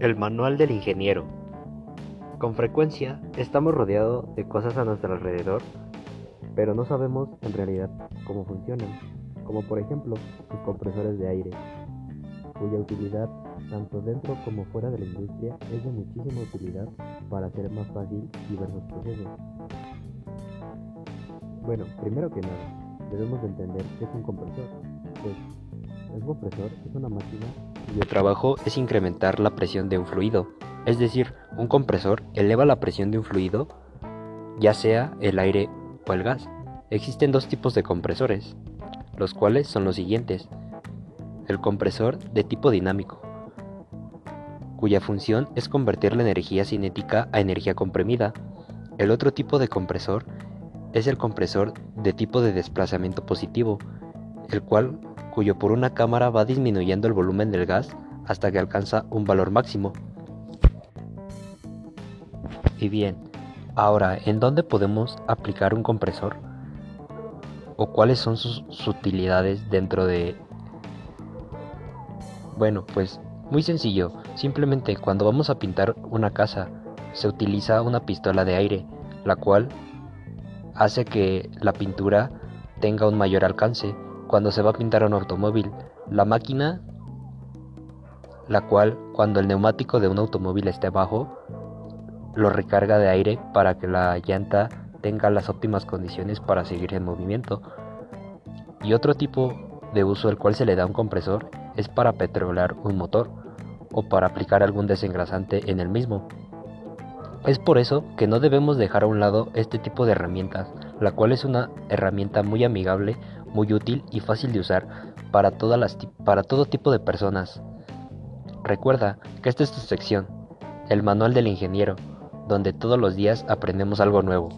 El manual del ingeniero. Con frecuencia estamos rodeados de cosas a nuestro alrededor, pero no sabemos en realidad cómo funcionan, como por ejemplo los compresores de aire, cuya utilidad tanto dentro como fuera de la industria es de muchísima utilidad para hacer más fácil diversos procesos. Bueno, primero que nada, debemos entender qué es un compresor. Pues, el compresor es una máquina cuyo trabajo es incrementar la presión de un fluido. Es decir, un compresor eleva la presión de un fluido, ya sea el aire o el gas. Existen dos tipos de compresores, los cuales son los siguientes. El compresor de tipo dinámico, cuya función es convertir la energía cinética a energía comprimida. El otro tipo de compresor es el compresor de tipo de desplazamiento positivo, el cual cuyo por una cámara va disminuyendo el volumen del gas hasta que alcanza un valor máximo. Y bien, ahora, ¿en dónde podemos aplicar un compresor? ¿O cuáles son sus, utilidades dentro de... Bueno, pues muy sencillo, simplemente cuando vamos a pintar una casa se utiliza una pistola de aire, la cual hace que la pintura tenga un mayor alcance cuando se va a pintar un automóvil. La máquina, la cual cuando el neumático de un automóvil esté bajo, lo recarga de aire para que la llanta tenga las óptimas condiciones para seguir en movimiento. Y otro tipo de uso al cual se le da un compresor es para petrolear un motor o para aplicar algún desengrasante en el mismo. Es por eso que no debemos dejar a un lado este tipo de herramientas, la cual es una herramienta muy amigable muy útil y fácil de usar para, todas las, para todo tipo de personas. Recuerda que esta es tu sección, el manual del ingeniero, donde todos los días aprendemos algo nuevo.